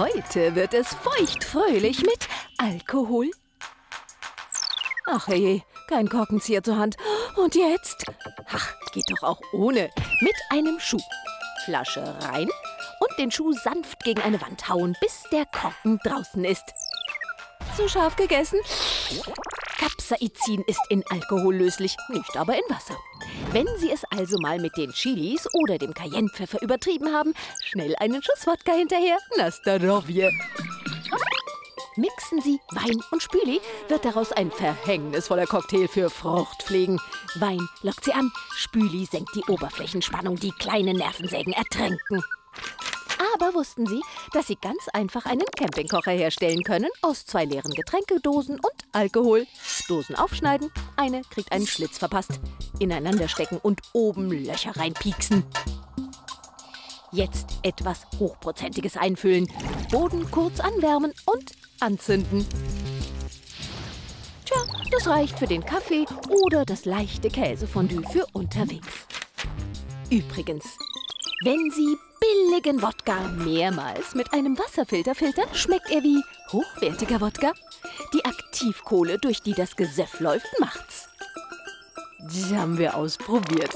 Heute wird es feuchtfröhlich mit Alkohol. Ach je, kein Korkenzieher zur Hand. Und jetzt? Ach, geht doch auch ohne. Mit einem Schuh. Flasche rein und den Schuh sanft gegen eine Wand hauen, bis der Korken draußen ist. Zu scharf gegessen? Capsaicin ist in Alkohol löslich, nicht aber in Wasser. Wenn Sie es also mal mit den Chilis oder dem Cayennepfeffer übertrieben haben, schnell einen Schuss Wodka hinterher. Nastarovje. Mixen Sie Wein und Spüli, wird daraus ein verhängnisvoller Cocktail für Fruchtfliegen. Wein lockt sie an, Spüli senkt die Oberflächenspannung, die kleine Nervensägen ertränken. Aber wussten Sie, dass Sie ganz einfach einen Campingkocher herstellen können aus zwei leeren Getränkedosen und Alkohol? Dosen aufschneiden, eine kriegt einen Schlitz verpasst, ineinander stecken und oben Löcher reinpieksen. Jetzt etwas Hochprozentiges einfüllen, Boden kurz anwärmen und anzünden. Tja, das reicht für den Kaffee oder das leichte Käsefondue für unterwegs. Übrigens, wenn Sie billigen Wodka mehrmals mit einem Wasserfilter filtern, schmeckt er wie hochwertiger Wodka. Die Aktivkohle, durch die das Gesöff läuft, macht's. Das haben wir ausprobiert.